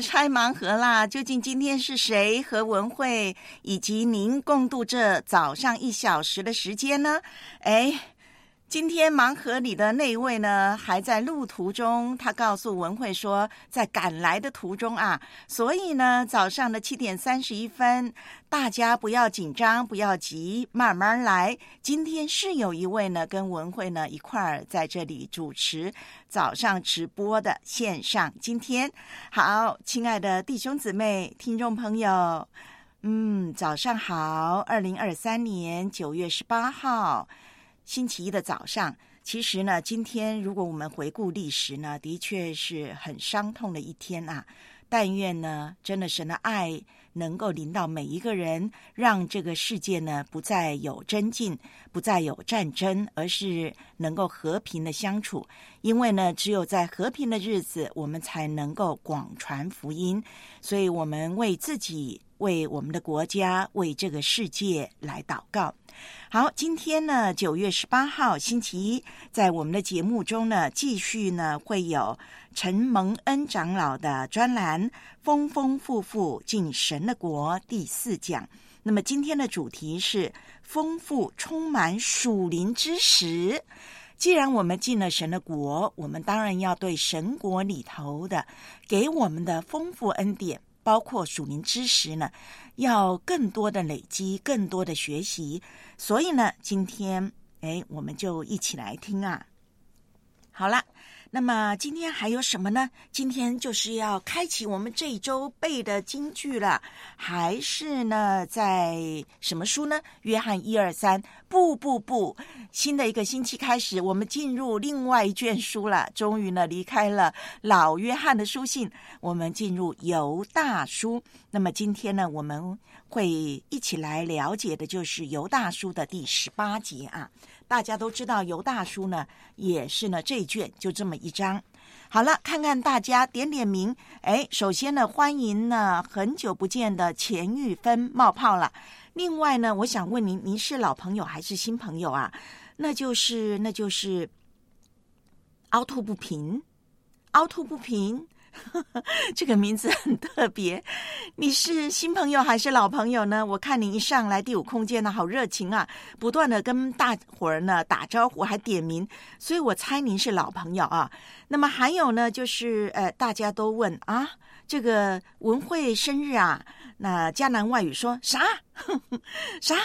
拆盲盒啦！究竟今天是谁和文慧以及您共度这早上一小时的时间呢？哎。今天盲盒里的那位呢，还在路途中。他告诉文慧说，在赶来的途中啊，所以呢，早上的七点三十一分，大家不要紧张，不要急，慢慢来。今天是有一位呢，跟文慧呢一块儿在这里主持早上直播的线上。今天好，亲爱的弟兄姊妹、听众朋友，嗯，早上好。二零二三年九月十八号。星期一的早上，其实呢，今天如果我们回顾历史呢，的确是很伤痛的一天啊。但愿呢，真的神的爱能够临到每一个人，让这个世界呢不再有争竞，不再有战争，而是能够和平的相处。因为呢，只有在和平的日子，我们才能够广传福音。所以，我们为自己、为我们的国家、为这个世界来祷告。好，今天呢，九月十八号星期一，在我们的节目中呢，继续呢会有陈蒙恩长老的专栏《丰丰富富进神的国》第四讲。那么今天的主题是丰富充满属灵知识。既然我们进了神的国，我们当然要对神国里头的给我们的丰富恩典，包括署名知识呢，要更多的累积，更多的学习。所以呢，今天哎，我们就一起来听啊。好了，那么今天还有什么呢？今天就是要开启我们这一周背的京剧了，还是呢，在什么书呢？约翰一二三，不不不，新的一个星期开始，我们进入另外一卷书了。终于呢，离开了老约翰的书信，我们进入犹大书。那么今天呢，我们会一起来了解的就是犹大书的第十八节啊。大家都知道，尤大叔呢也是呢这一卷就这么一章。好了，看看大家点点名。哎，首先呢，欢迎呢很久不见的钱玉芬冒泡了。另外呢，我想问您，您是老朋友还是新朋友啊？那就是那就是凹凸不平，凹凸不平。这个名字很特别，你是新朋友还是老朋友呢？我看你一上来第五空间呢，好热情啊，不断的跟大伙儿呢打招呼，还点名，所以我猜您是老朋友啊。那么还有呢，就是呃，大家都问啊，这个文慧生日啊，那迦南外语说啥 啥？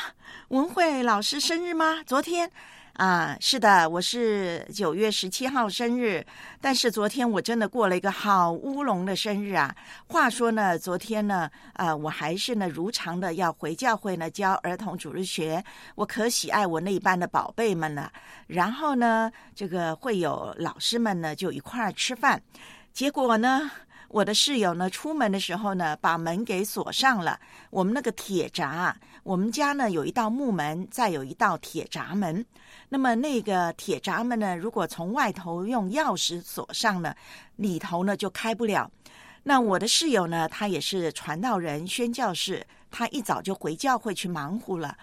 文慧老师生日吗？昨天。啊，是的，我是九月十七号生日，但是昨天我真的过了一个好乌龙的生日啊。话说呢，昨天呢，啊，我还是呢如常的要回教会呢教儿童主日学，我可喜爱我那一班的宝贝们了。然后呢，这个会有老师们呢就一块儿吃饭，结果呢。我的室友呢，出门的时候呢，把门给锁上了。我们那个铁闸，我们家呢有一道木门，再有一道铁闸门。那么那个铁闸门呢，如果从外头用钥匙锁上呢，里头呢就开不了。那我的室友呢，他也是传道人、宣教士，他一早就回教会去忙活了。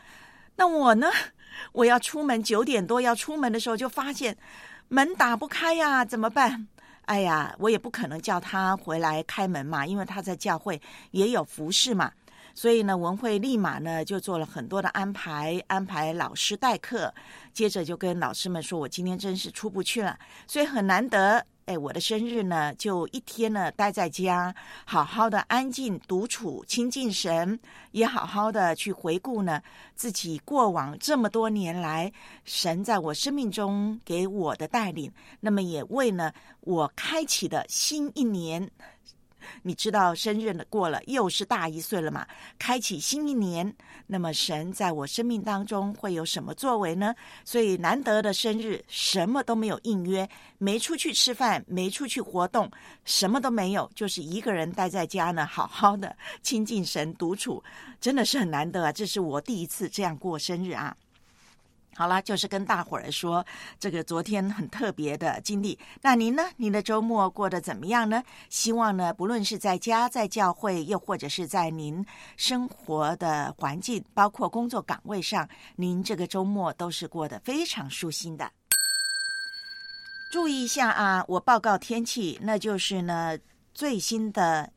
那我呢，我要出门九点多要出门的时候，就发现门打不开呀，怎么办？哎呀，我也不可能叫他回来开门嘛，因为他在教会也有服侍嘛。所以呢，文慧立马呢就做了很多的安排，安排老师代课，接着就跟老师们说：“我今天真是出不去了。”所以很难得，哎，我的生日呢，就一天呢待在家，好好的安静独处，亲近神，也好好的去回顾呢自己过往这么多年来神在我生命中给我的带领，那么也为呢我开启的新一年。你知道生日过了，又是大一岁了嘛？开启新一年，那么神在我生命当中会有什么作为呢？所以难得的生日，什么都没有应约，没出去吃饭，没出去活动，什么都没有，就是一个人待在家呢，好好的亲近神，独处，真的是很难得啊！这是我第一次这样过生日啊。好了，就是跟大伙儿说这个昨天很特别的经历。那您呢？您的周末过得怎么样呢？希望呢，不论是在家、在教会，又或者是在您生活的环境，包括工作岗位上，您这个周末都是过得非常舒心的。注意一下啊，我报告天气，那就是呢最新的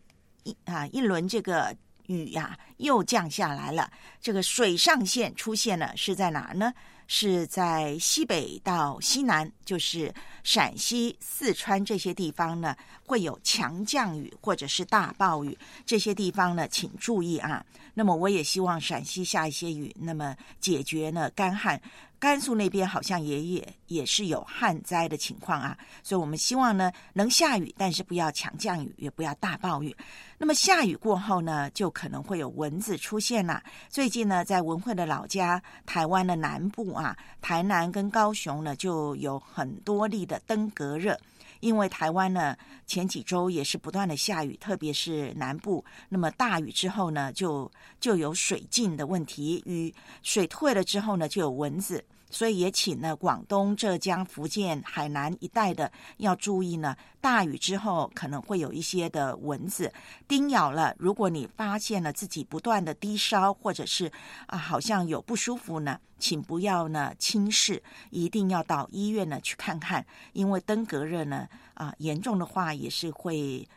一啊一轮这个雨呀又降下来了。这个水上线出现了，是在哪儿呢？是在西北到西南，就是陕西、四川这些地方呢，会有强降雨或者是大暴雨。这些地方呢，请注意啊。那么，我也希望陕西下一些雨，那么解决呢干旱。甘肃那边好像也也也是有旱灾的情况啊，所以我们希望呢能下雨，但是不要强降雨，也不要大暴雨。那么下雨过后呢，就可能会有蚊子出现了。最近呢，在文慧的老家台湾的南部啊，台南跟高雄呢，就有很多例的登革热。因为台湾呢前几周也是不断的下雨，特别是南部。那么大雨之后呢，就就有水浸的问题，雨水退了之后呢，就有蚊子。所以也请呢广东、浙江、福建、海南一带的要注意呢，大雨之后可能会有一些的蚊子叮咬了。如果你发现了自己不断的低烧，或者是啊好像有不舒服呢，请不要呢轻视，一定要到医院呢去看看，因为登革热呢啊严重的话也是会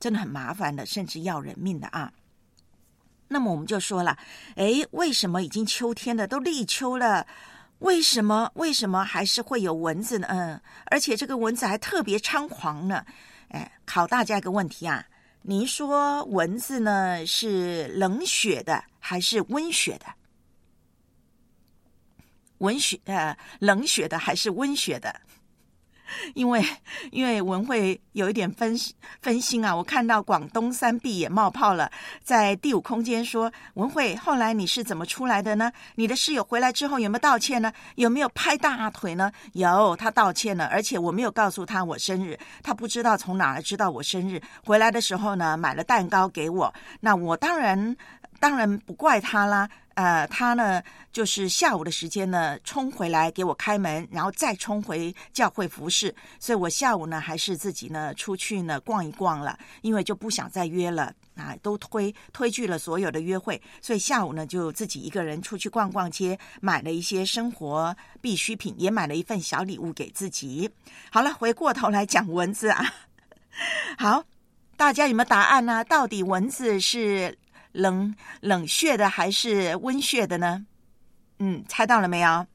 真的很麻烦的，甚至要人命的啊。那么我们就说了，诶，为什么已经秋天了，都立秋了？为什么？为什么还是会有蚊子呢？嗯，而且这个蚊子还特别猖狂呢。哎，考大家一个问题啊，您说蚊子呢是冷血的还是温血的？文学呃，冷血的还是温血的？因为因为文慧有一点分分心啊，我看到广东三 B 也冒泡了，在第五空间说文慧，后来你是怎么出来的呢？你的室友回来之后有没有道歉呢？有没有拍大腿呢？有，他道歉了，而且我没有告诉他我生日，他不知道从哪儿知道我生日。回来的时候呢，买了蛋糕给我，那我当然当然不怪他啦。呃，他呢，就是下午的时间呢，冲回来给我开门，然后再冲回教会服侍，所以我下午呢，还是自己呢出去呢逛一逛了，因为就不想再约了啊，都推推拒了所有的约会，所以下午呢，就自己一个人出去逛逛街，买了一些生活必需品，也买了一份小礼物给自己。好了，回过头来讲蚊子啊，好，大家有没有答案呢？到底蚊子是？冷冷血的还是温血的呢？嗯，猜到了没有？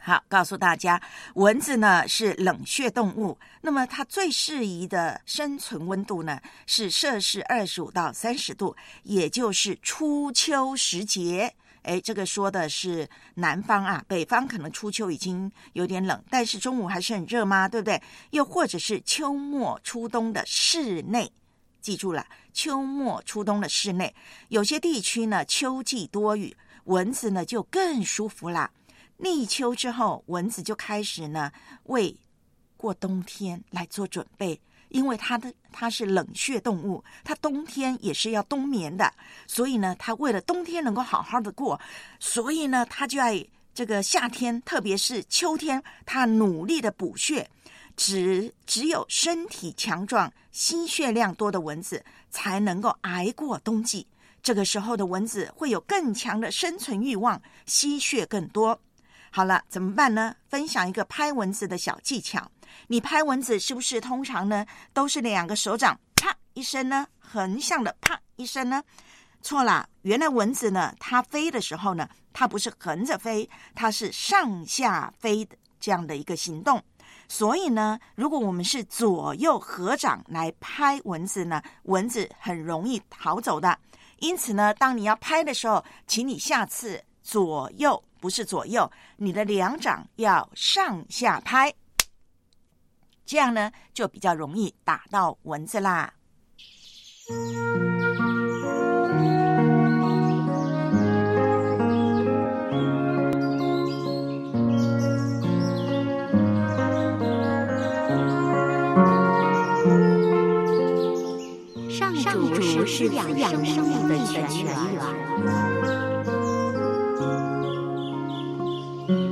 好，告诉大家，蚊子呢是冷血动物，那么它最适宜的生存温度呢是摄氏二十五到三十度，也就是初秋时节。哎，这个说的是南方啊，北方可能初秋已经有点冷，但是中午还是很热吗？对不对？又或者是秋末初冬的室内。记住了，秋末初冬的室内，有些地区呢，秋季多雨，蚊子呢就更舒服啦。立秋之后，蚊子就开始呢为过冬天来做准备，因为它的它是冷血动物，它冬天也是要冬眠的，所以呢，它为了冬天能够好好的过，所以呢，它就要这个夏天，特别是秋天，它努力的补血。只只有身体强壮、吸血量多的蚊子才能够挨过冬季。这个时候的蚊子会有更强的生存欲望，吸血更多。好了，怎么办呢？分享一个拍蚊子的小技巧。你拍蚊子是不是通常呢都是两个手掌啪一声呢，横向的啪一声呢？错了，原来蚊子呢，它飞的时候呢，它不是横着飞，它是上下飞的这样的一个行动。所以呢，如果我们是左右合掌来拍蚊子呢，蚊子很容易逃走的。因此呢，当你要拍的时候，请你下次左右不是左右，你的两掌要上下拍，这样呢就比较容易打到蚊子啦。主是养养生命的泉源。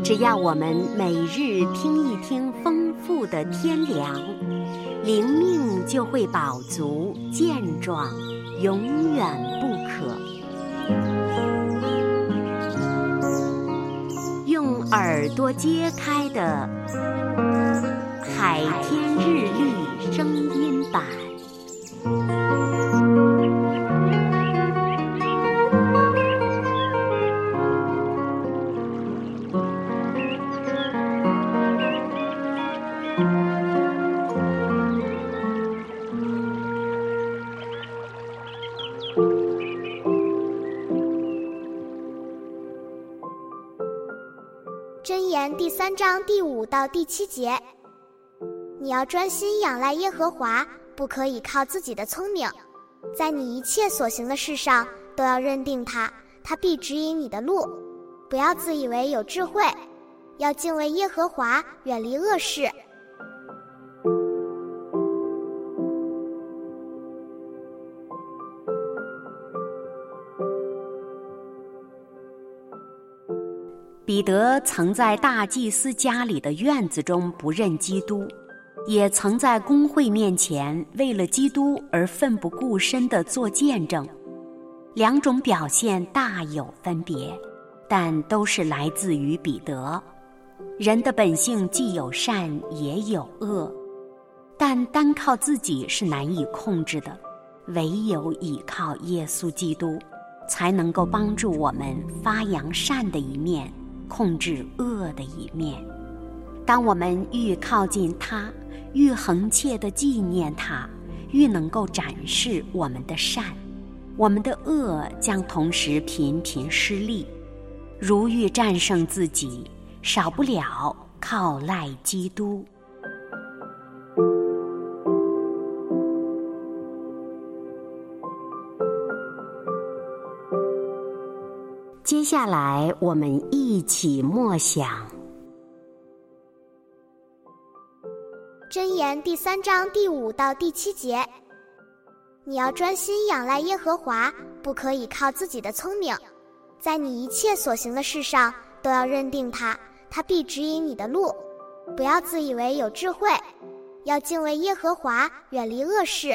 只要我们每日听一听丰富的天粮，灵命就会饱足健壮，永远不可。用耳朵揭开的《海天日历》声音版。第三章第五到第七节，你要专心仰赖耶和华，不可以靠自己的聪明，在你一切所行的事上都要认定他，他必指引你的路。不要自以为有智慧，要敬畏耶和华，远离恶事。德曾在大祭司家里的院子中不认基督，也曾在公会面前为了基督而奋不顾身地做见证。两种表现大有分别，但都是来自于彼得。人的本性既有善也有恶，但单靠自己是难以控制的，唯有倚靠耶稣基督，才能够帮助我们发扬善的一面。控制恶的一面。当我们愈靠近他，愈恒切地纪念他，愈能够展示我们的善，我们的恶将同时频频失利。如欲战胜自己，少不了靠赖基督。接下来，我们一起默想箴言第三章第五到第七节。你要专心仰赖耶和华，不可以靠自己的聪明，在你一切所行的事上都要认定他，他必指引你的路。不要自以为有智慧，要敬畏耶和华，远离恶事。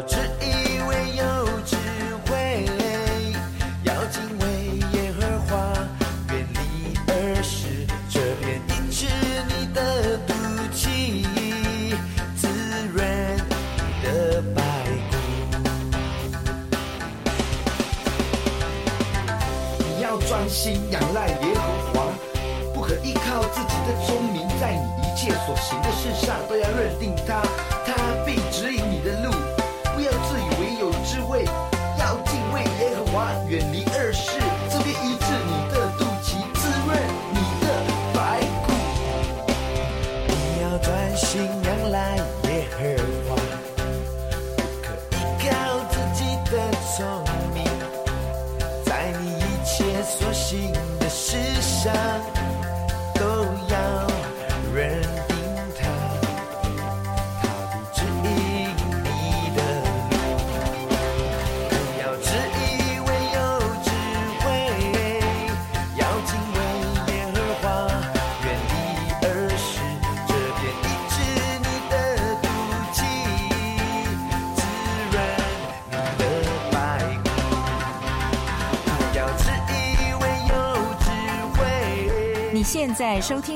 路。不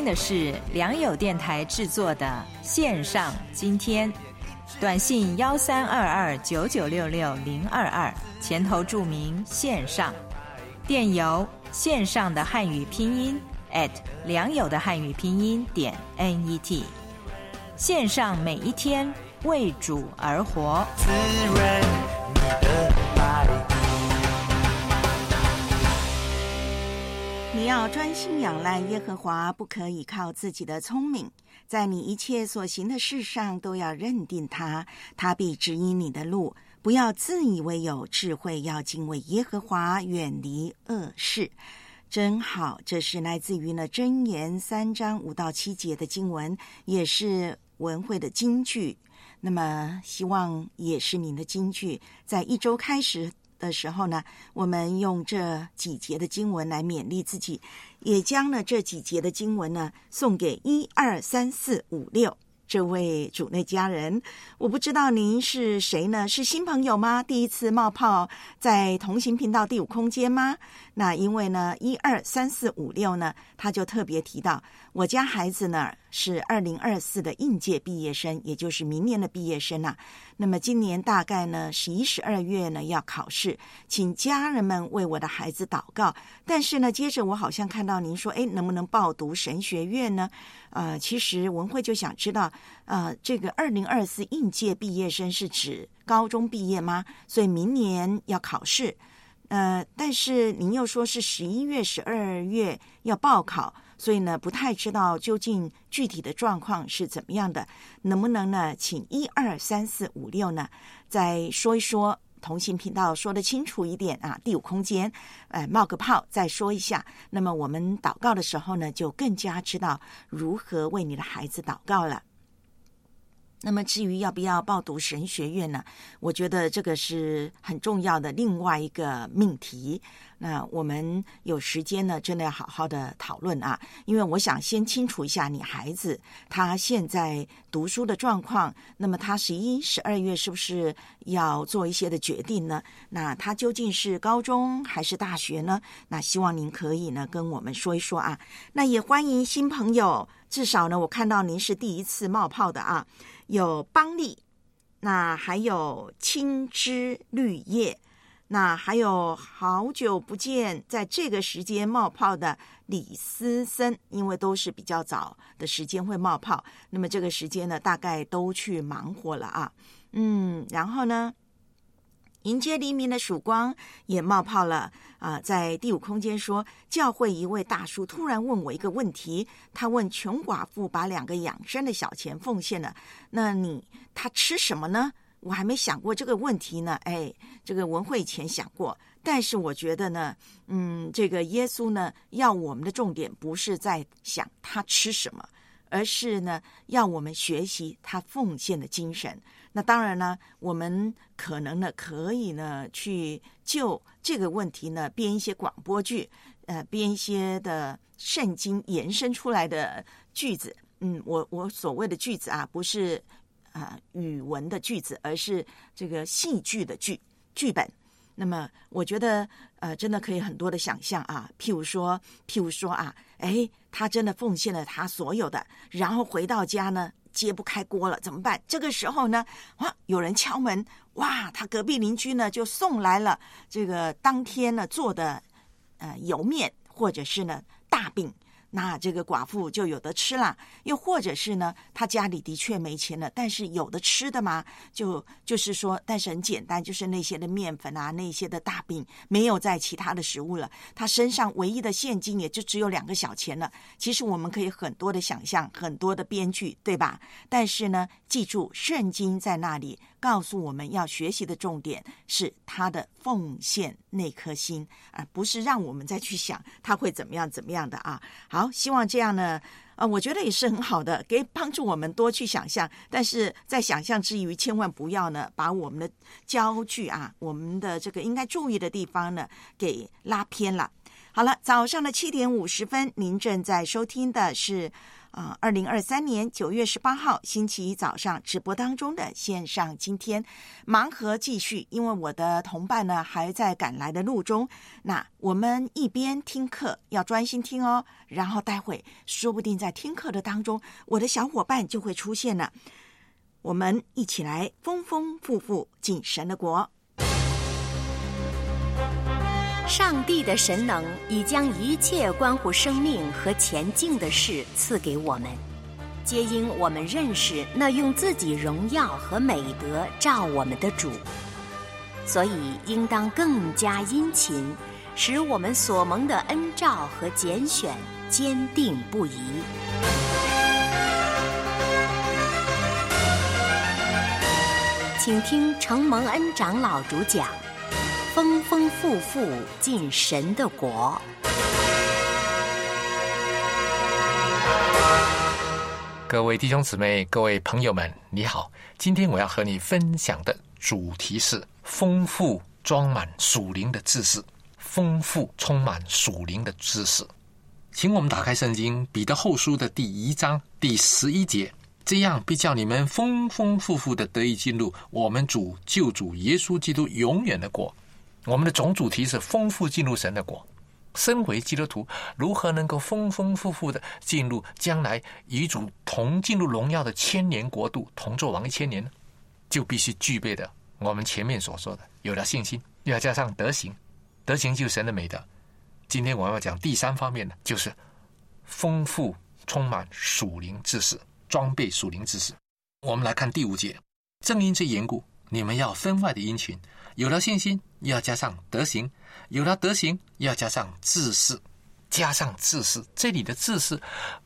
的是良友电台制作的线上今天，短信幺三二二九九六六零二二，前头注明线上，电邮线上的汉语拼音 at 良友的汉语拼音点 net，线上每一天为主而活。要专心仰赖耶和华，不可以靠自己的聪明，在你一切所行的事上都要认定他，他必指引你的路。不要自以为有智慧，要敬畏耶和华，远离恶事。真好，这是来自于呢箴言三章五到七节的经文，也是文会的金句。那么，希望也是您的金句，在一周开始的时候呢，我们用这几节的经文来勉励自己，也将呢这几节的经文呢送给一二三四五六这位主内家人。我不知道您是谁呢？是新朋友吗？第一次冒泡在同行频道第五空间吗？那因为呢，一二三四五六呢，他就特别提到我家孩子呢是二零二四的应届毕业生，也就是明年的毕业生啊。那么今年大概呢十一、十二月呢要考试，请家人们为我的孩子祷告。但是呢，接着我好像看到您说，哎，能不能报读神学院呢？呃，其实文慧就想知道，呃，这个二零二四应届毕业生是指高中毕业吗？所以明年要考试。呃，但是您又说是十一月、十二月要报考，所以呢，不太知道究竟具体的状况是怎么样的，能不能呢，请一二三四五六呢，再说一说，同行频道说的清楚一点啊，第五空间，呃，冒个泡再说一下，那么我们祷告的时候呢，就更加知道如何为你的孩子祷告了。那么至于要不要报读神学院呢？我觉得这个是很重要的另外一个命题。那我们有时间呢，真的要好好的讨论啊，因为我想先清楚一下你孩子他现在读书的状况。那么他十一、十二月是不是要做一些的决定呢？那他究竟是高中还是大学呢？那希望您可以呢跟我们说一说啊。那也欢迎新朋友，至少呢我看到您是第一次冒泡的啊。有邦利，那还有青枝绿叶，那还有好久不见，在这个时间冒泡的李思森，因为都是比较早的时间会冒泡，那么这个时间呢，大概都去忙活了啊，嗯，然后呢？迎接黎明的曙光也冒泡了啊！在第五空间说，教会一位大叔突然问我一个问题，他问穷寡妇把两个养生的小钱奉献了，那你他吃什么呢？我还没想过这个问题呢。哎，这个文会前想过，但是我觉得呢，嗯，这个耶稣呢，要我们的重点不是在想他吃什么，而是呢，要我们学习他奉献的精神。那当然呢，我们可能呢可以呢去就这个问题呢编一些广播剧，呃，编一些的圣经延伸出来的句子。嗯，我我所谓的句子啊，不是啊语文的句子，而是这个戏剧的剧剧本。那么我觉得呃，真的可以很多的想象啊，譬如说，譬如说啊，哎，他真的奉献了他所有的，然后回到家呢。揭不开锅了，怎么办？这个时候呢，哇，有人敲门，哇，他隔壁邻居呢就送来了这个当天呢做的呃油面或者是呢大饼。那这个寡妇就有的吃了，又或者是呢，他家里的确没钱了，但是有的吃的嘛，就就是说，但是很简单，就是那些的面粉啊，那些的大饼，没有在其他的食物了。他身上唯一的现金也就只有两个小钱了。其实我们可以很多的想象，很多的编剧，对吧？但是呢，记住，圣经在那里告诉我们要学习的重点是他的奉献那颗心啊，不是让我们再去想他会怎么样怎么样的啊。好。希望这样呢，呃，我觉得也是很好的，可以帮助我们多去想象。但是在想象之余，千万不要呢，把我们的焦距啊，我们的这个应该注意的地方呢，给拉偏了。好了，早上的七点五十分，您正在收听的是。啊，二零二三年九月十八号星期一早上直播当中的线上，今天盲盒继续，因为我的同伴呢还在赶来的路中。那我们一边听课，要专心听哦。然后待会说不定在听课的当中，我的小伙伴就会出现了。我们一起来丰丰富富进神的国。上帝的神能已将一切关乎生命和前进的事赐给我们，皆因我们认识那用自己荣耀和美德照我们的主，所以应当更加殷勤，使我们所蒙的恩照和拣选坚定不移。请听承蒙恩长老主讲。丰丰富富进神的国。各位弟兄姊妹、各位朋友们，你好！今天我要和你分享的主题是丰富装满属灵的知识，丰富充满属灵的知识。请我们打开圣经《彼得后书》的第一章第十一节，这样必叫你们丰丰富富的得以进入我们主救主耶稣基督永远的国。我们的总主题是丰富进入神的国。身为基督徒，如何能够丰丰富富的进入将来与主同进入荣耀的千年国度，同作王一千年呢？就必须具备的我们前面所说的，有了信心，又要加上德行，德行就是神的美德。今天我们要讲第三方面呢，就是丰富充满属灵知识，装备属灵知识。我们来看第五节，正因这缘故，你们要分外的殷勤。有了信心，要加上德行；有了德行，要加上志士。加上志士，这里的志士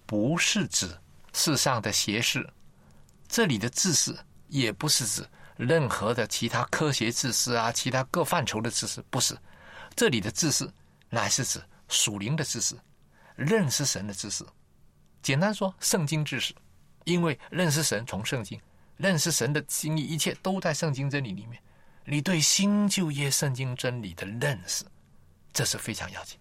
不是指世上的邪士，这里的志士也不是指任何的其他科学知识啊，其他各范畴的知识，不是。这里的知识乃是指属灵的知识，认识神的知识。简单说，圣经知识，因为认识神从圣经，认识神的心意，一切都在圣经真理里面。你对新旧约圣经真理的认识，这是非常要紧。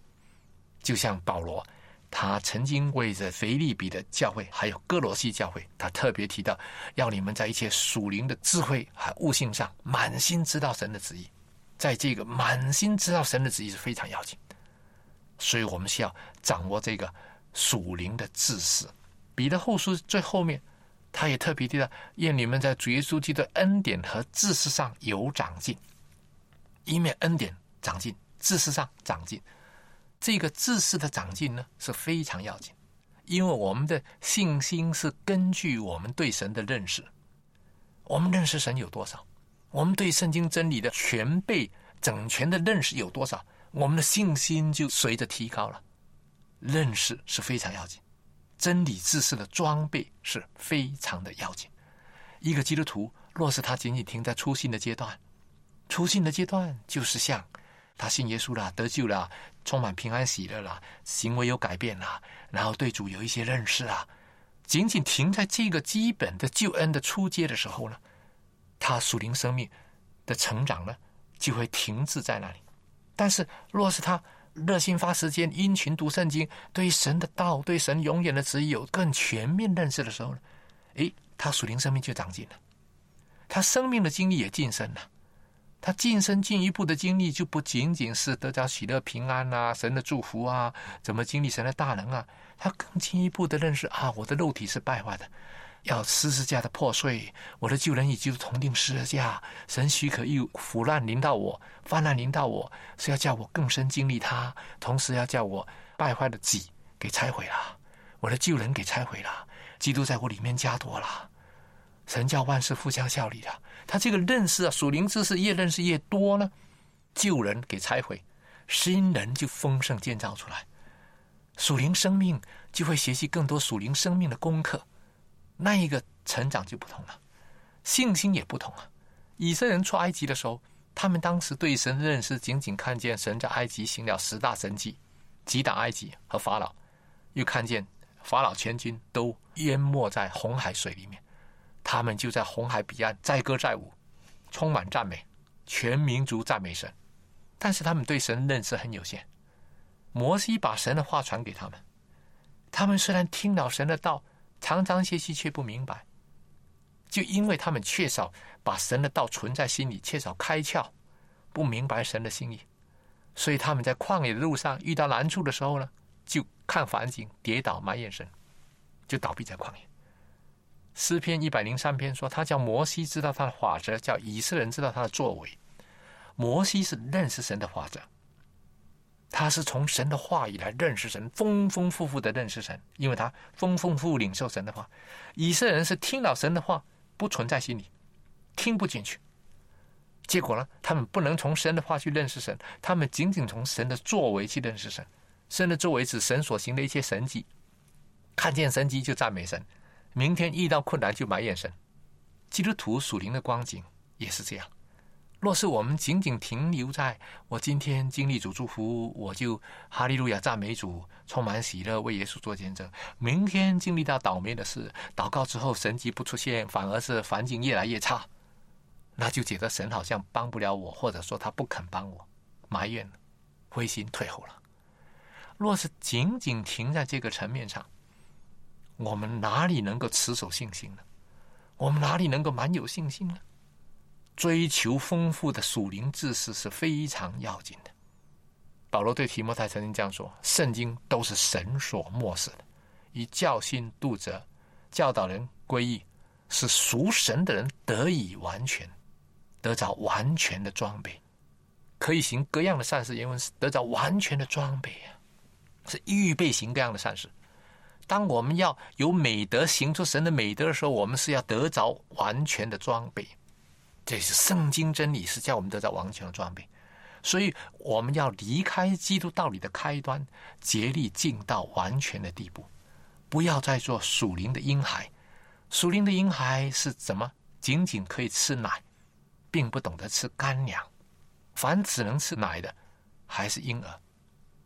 就像保罗，他曾经为着腓利比的教会，还有哥罗西教会，他特别提到，要你们在一切属灵的智慧和悟性上，满心知道神的旨意。在这个满心知道神的旨意是非常要紧，所以我们需要掌握这个属灵的知识。彼得后书最后面。他也特别提到，愿你们在主耶稣基督的恩典和知识上有长进。一面恩典长进，知识上长进。这个知识的长进呢是非常要紧，因为我们的信心是根据我们对神的认识。我们认识神有多少？我们对圣经真理的全备、整全的认识有多少？我们的信心就随着提高了。认识是非常要紧。真理知识的装备是非常的要紧。一个基督徒若是他仅仅停在初信的阶段，初信的阶段就是像他信耶稣了、得救了、充满平安喜乐了、行为有改变了，然后对主有一些认识啊，仅仅停在这个基本的救恩的初阶的时候呢，他属灵生命的成长呢就会停滞在那里。但是若是他，热心发时间，殷勤读圣经，对神的道，对神永远的旨意有更全面认识的时候呢，诶，他属灵生命就长进了，他生命的经历也晋升了，他晋升进一步的经历就不仅仅是得到喜乐平安啊，神的祝福啊，怎么经历神的大能啊，他更进一步的认识啊，我的肉体是败坏的。要十字架的破碎，我的旧人已经同定十字架。神许可又腐烂临到我，泛滥临到我，是要叫我更深经历他，同时要叫我败坏的己给拆毁了，我的旧人给拆毁了，基督在我里面加多了。神叫万事互相效力的，他这个认识啊，属灵知识越认识越多呢，旧人给拆毁，新人就丰盛建造出来，属灵生命就会学习更多属灵生命的功课，那一个成长就不同了，信心也不同了。以色列人出埃及的时候，他们当时对神的认识仅仅看见神在埃及行了十大神迹，击打埃及和法老，又看见法老全军都淹没在红海水里面。他们就在红海彼岸载歌载舞，充满赞美，全民族赞美神。但是他们对神认识很有限。摩西把神的话传给他们，他们虽然听了神的道，常常学习却不明白，就因为他们缺少把神的道存在心里，缺少开窍，不明白神的心意，所以他们在旷野的路上遇到难处的时候呢，就看环境跌倒埋怨神，就倒闭在旷野。诗篇一百零三篇说，他叫摩西知道他的法则，叫以色列人知道他的作为。摩西是认识神的法则，他是从神的话语来认识神，丰丰富富的认识神，因为他丰丰富富领受神的话。以色列人是听了神的话，不存在心里，听不进去。结果呢，他们不能从神的话去认识神，他们仅仅从神的作为去认识神。神的作为指神所行的一些神迹，看见神迹就赞美神。明天遇到困难就埋怨神，基督徒属灵的光景也是这样。若是我们仅仅停留在我今天经历主祝福，我就哈利路亚赞美主，充满喜乐为耶稣做见证；明天经历到倒霉的事，祷告之后神迹不出现，反而是环境越来越差，那就觉得神好像帮不了我，或者说他不肯帮我，埋怨、灰心、退后了。若是仅仅停在这个层面上，我们哪里能够持守信心呢？我们哪里能够蛮有信心呢？追求丰富的属灵知识是非常要紧的。保罗对提摩太曾经这样说：“圣经都是神所漠视的，以教训、度者、教导人归义，使属神的人得以完全，得着完全的装备，可以行各样的善事。原文是得着完全的装备啊，是预备行各样的善事。”当我们要有美德行出神的美德的时候，我们是要得着完全的装备。这是圣经真理，是叫我们得到完全的装备。所以我们要离开基督道理的开端，竭力进到完全的地步，不要再做属灵的婴孩。属灵的婴孩是怎么？仅仅可以吃奶，并不懂得吃干粮。凡只能吃奶的，还是婴儿；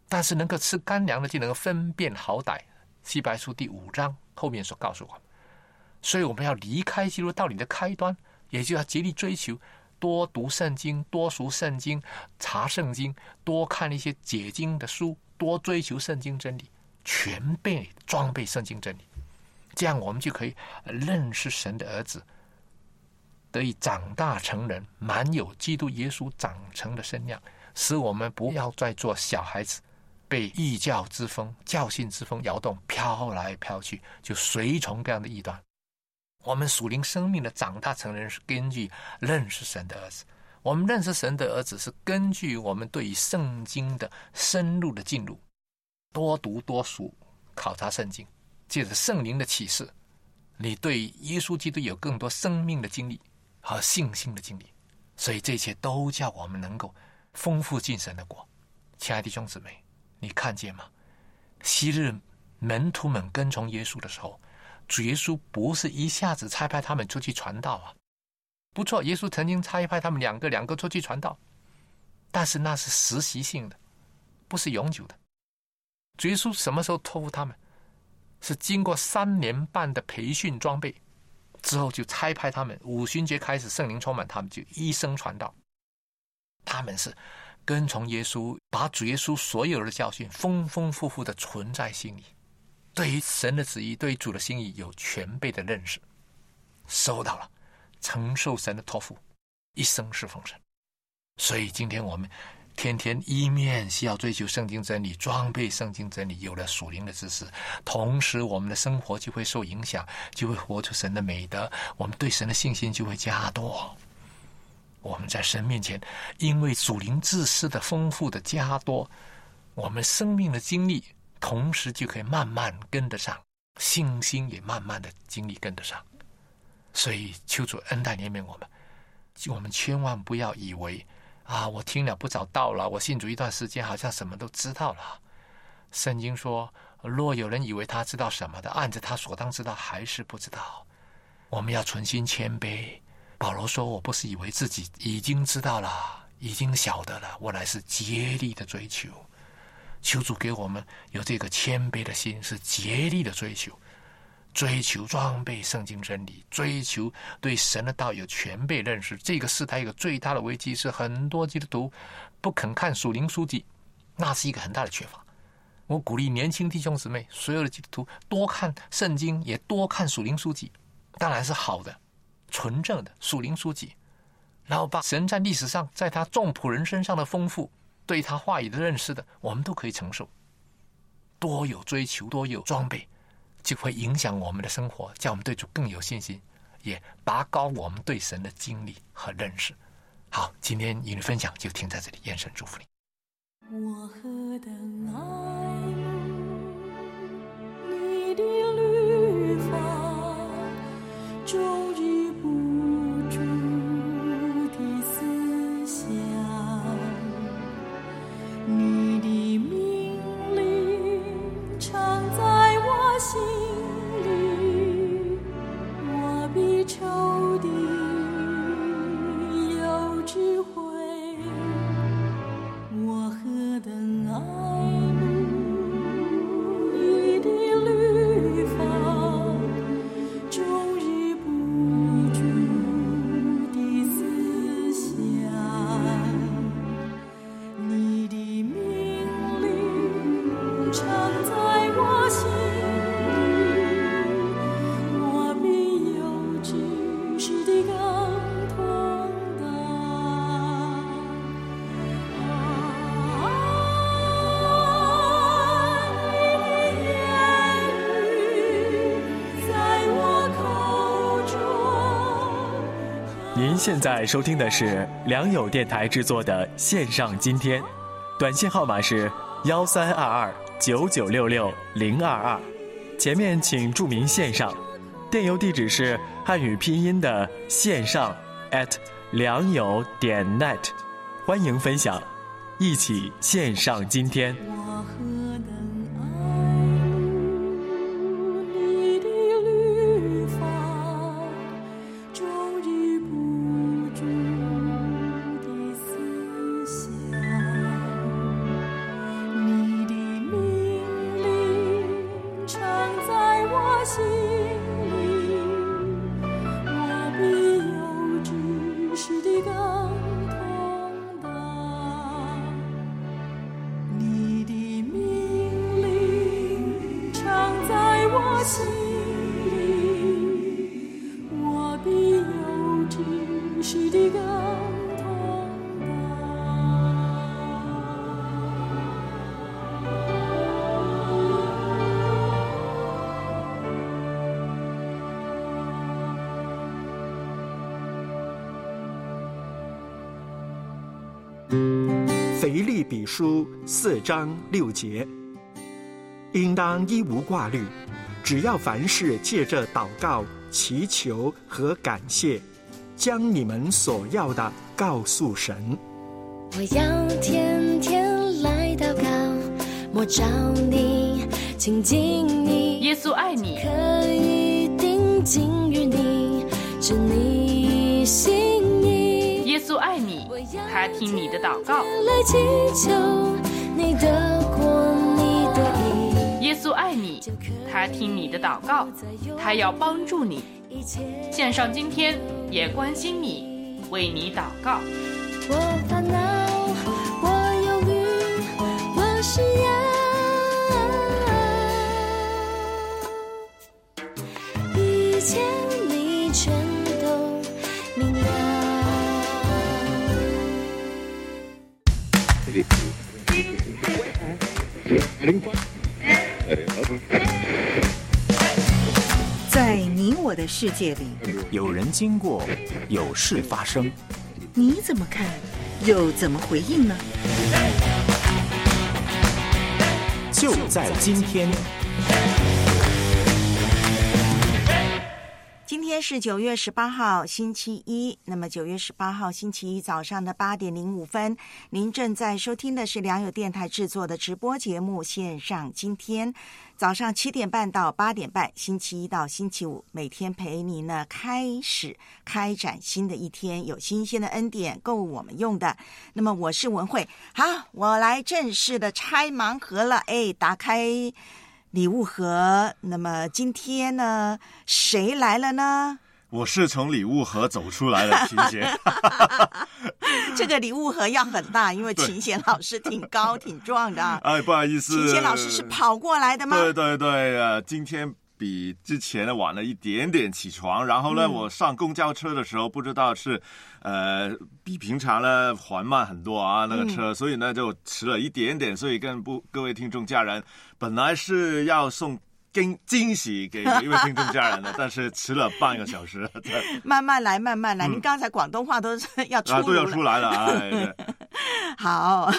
但是能够吃干粮的，就能够分辨好歹。希伯书第五章后面所告诉我们，所以我们要离开基督道理的开端，也就要竭力追求多读圣经、多读圣经、查圣经、多看一些解经的书、多追求圣经真理，全备装备圣经真理，这样我们就可以认识神的儿子，得以长大成人，满有基督耶稣长成的身量，使我们不要再做小孩子。被异教之风、教训之风摇动，飘来飘去，就随从这样的异端。我们属灵生命的长大成人是根据认识神的儿子，我们认识神的儿子是根据我们对圣经的深入的进入，多读多书，考察圣经，借着圣灵的启示，你对耶稣基督有更多生命的经历和信心的经历，所以这一切都叫我们能够丰富进神的国。亲爱的弟兄姊妹。你看见吗？昔日门徒们跟从耶稣的时候，主耶稣不是一下子差派他们出去传道啊。不错，耶稣曾经差派他们两个两个出去传道，但是那是实习性的，不是永久的。主耶稣什么时候托付他们？是经过三年半的培训装备之后，就差派他们五旬节开始，圣灵充满他们，就一生传道。他们是。跟从耶稣，把主耶稣所有的教训丰丰富富的存在心里，对于神的旨意，对于主的心意有全备的认识，收到了，承受神的托付，一生是奉神。所以今天我们天天一面需要追求圣经真理，装备圣经真理，有了属灵的知识，同时我们的生活就会受影响，就会活出神的美德，我们对神的信心就会加多。我们在神面前，因为属灵知识的丰富的加多，我们生命的经历同时就可以慢慢跟得上，信心也慢慢的经历跟得上。所以求主恩待怜悯我们，我们千万不要以为啊，我听了不早到了，我信主一段时间，好像什么都知道了。圣经说，若有人以为他知道什么的，按着他所当知道，还是不知道。我们要存心谦卑。保罗说：“我不是以为自己已经知道了，已经晓得了，我乃是竭力的追求。求主给我们有这个谦卑的心，是竭力的追求，追求装备圣经真理，追求对神的道有全备认识。这个时代一个最大的危机是，很多基督徒不肯看属灵书籍，那是一个很大的缺乏。我鼓励年轻弟兄姊妹，所有的基督徒多看圣经，也多看属灵书籍，当然是好的。”纯正的属灵书籍，然后把神在历史上在他众仆人身上的丰富，对他话语的认识的，我们都可以承受。多有追求，多有装备，就会影响我们的生活，叫我们对主更有信心，也拔高我们对神的经历和认识。好，今天与你分享就停在这里，愿神祝福你。我何等爱你的律现在收听的是良友电台制作的线上今天，短信号码是幺三二二九九六六零二二，前面请注明线上，电邮地址是汉语拼音的线上 at 良友点 net，欢迎分享，一起线上今天。腓立比书四章六节，应当一无挂虑，只要凡事借着祷告、祈求和感谢，将你们所要的告诉神。我要天天来祷告，我找你，亲近你，耶稣爱你，可以定睛于你，知你他听你的祷告。来祈求你的国，你的意。耶稣爱你，他听你的祷告，他要帮助你。献上今天也关心你，为你祷告。我烦恼，我世界里，有人经过，有事发生，你怎么看，又怎么回应呢？就在今天。是九月十八号，星期一。那么九月十八号星期一早上的八点零五分，您正在收听的是良友电台制作的直播节目《线上今天》。早上七点半到八点半，星期一到星期五，每天陪您呢开始开展新的一天，有新鲜的恩典够我们用的。那么我是文慧，好，我来正式的拆盲盒了。哎，打开。礼物盒，那么今天呢，谁来了呢？我是从礼物盒走出来的，秦贤。这个礼物盒要很大，因为琴贤老师挺高挺壮的。哎，不好意思，琴贤老师是跑过来的吗？对对对，呃，今天比之前呢晚了一点点起床，然后呢，嗯我上公交车的时候不知道是呃比平常呢缓慢很多啊那个车，所以呢就迟了一点点，所以跟不各位听众家人，本来是要送。惊惊喜给一位听众家人的，但是迟了半个小时，慢慢来，慢慢来。您刚才广东话都是要出嗯啊都要出来了，哎，对 好，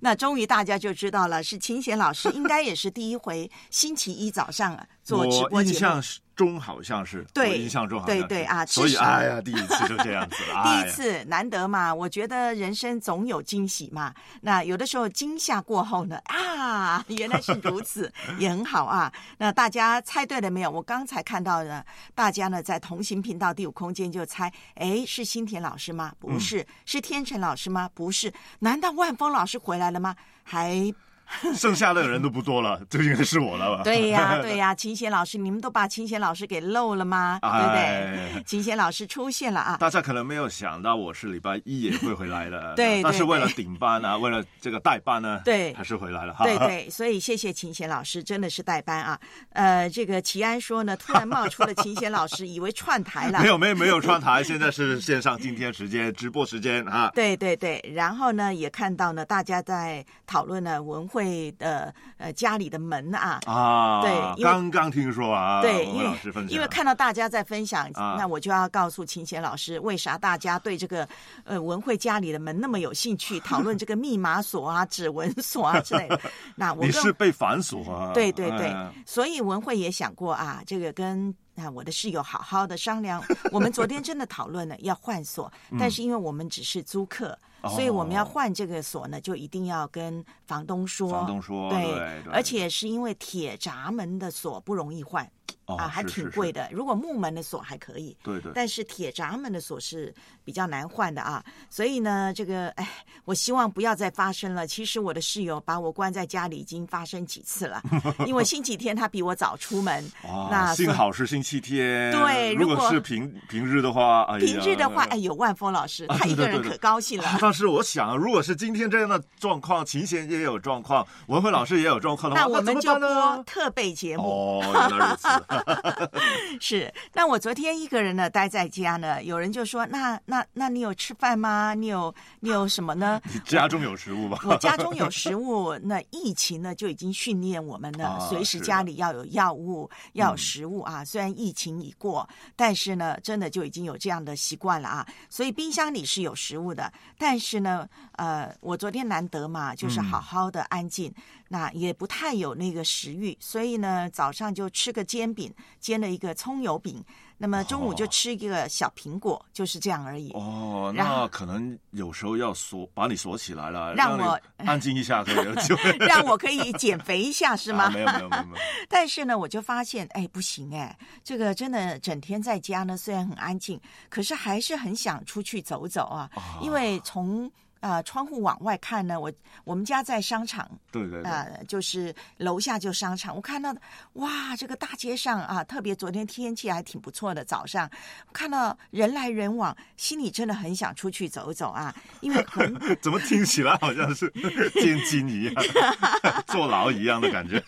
那终于大家就知道了，是秦贤老师，应该也是第一回星期一早上啊做直播我印节目。象中好像是，对我印象中好像是对对啊所以哎呀，第一次就这样子了，第一次难得嘛，我觉得人生总有惊喜嘛。那有的时候惊吓过后呢，啊，原来是如此，也很好啊。那大家猜对了没有？我刚才看到呢，大家呢在同行频道第五空间就猜，哎，是新田老师吗？不是，是天成老师吗？不是，难道万峰老师回来了吗？还 剩下的人都不多了，就应该是我了吧？对呀，对呀，秦贤老师，你们都把秦贤老师给漏了吗？对不对哎？秦贤老师出现了啊！大家可能没有想到我是礼拜一也会回来的，对对但是为了顶班啊，为了这个代班呢，对还是回来了哈。对对，所以谢谢秦贤老师，真的是代班啊。呃，这个齐安说呢，突然冒出了秦贤老师，以为串台了。没有没有没有串台，现在是线上今天时间直播时间啊。对对对，然后呢，也看到呢，大家在讨论呢文慧的呃家里的门啊。啊，对刚刚听说啊，对，因为因为看到大家在分享，啊那我就要告诉秦贤老师，为啥大家对这个呃文慧家里的门那么有兴趣，讨论这个密码锁啊、指纹锁啊之类的。那我你是被反锁啊？对对对，哎所以文慧也想过啊，这个跟啊我的室友好好的商量。我们昨天真的讨论了要换锁，嗯但是因为我们只是租客。哦所以我们要换这个锁呢，就一定要跟房东说。房东说对对而且是因为铁闸门的锁不容易换。哦啊，还挺贵的。如果木门的锁还可以，对对但是铁闸门的锁是比较难换的啊。所以呢，这个哎，我希望不要再发生了。其实我的室友把我关在家里已经发生几次了，因为星期天他比我早出门，哇那幸好是星期天。对如果是平平日的话，哎平日的话，哎，有万峰老师，啊他一个人可高兴了。啊但是我想，如果是今天这样的状况，琴弦也有状况，文慧老师也有状况的话，那我们就播特备节目。哦，原来如此。是，那我昨天一个人呢待在家呢，有人就说，那那那你有吃饭吗？你有你有什么呢？你家中有食物吧？我家中有食物，那疫情呢就已经训练我们呢，啊随时家里要有药物，要有嗯食物啊。虽然疫情已过，但是呢，真的就已经有这样的习惯了啊。所以冰箱里是有食物的，但是呢，呃，我昨天难得嘛，就是嗯好好的安静，那也不太有那个食欲，所以呢，早上就吃个煎饼，煎了一个葱油饼。那么中午就吃一个小苹果，就是这样而已。哦，那可能有时候要锁，把你锁起来了，让我你安静一下，可以有机会让我可以减肥一下，是吗？啊没有没有没有没有。但是呢，我就发现，哎，不行哎，这个真的整天在家呢，虽然很安静，可是还是很想出去走走啊，因为从。呃，窗户往外看呢，我我们家在商场，对对对，呃，就是楼下就商场，我看到哇，这个大街上啊，特别昨天天气还挺不错的，早上看到人来人往，心里真的很想出去走走啊，因为很怎么听起来好像是监禁一样，坐牢一样的感觉？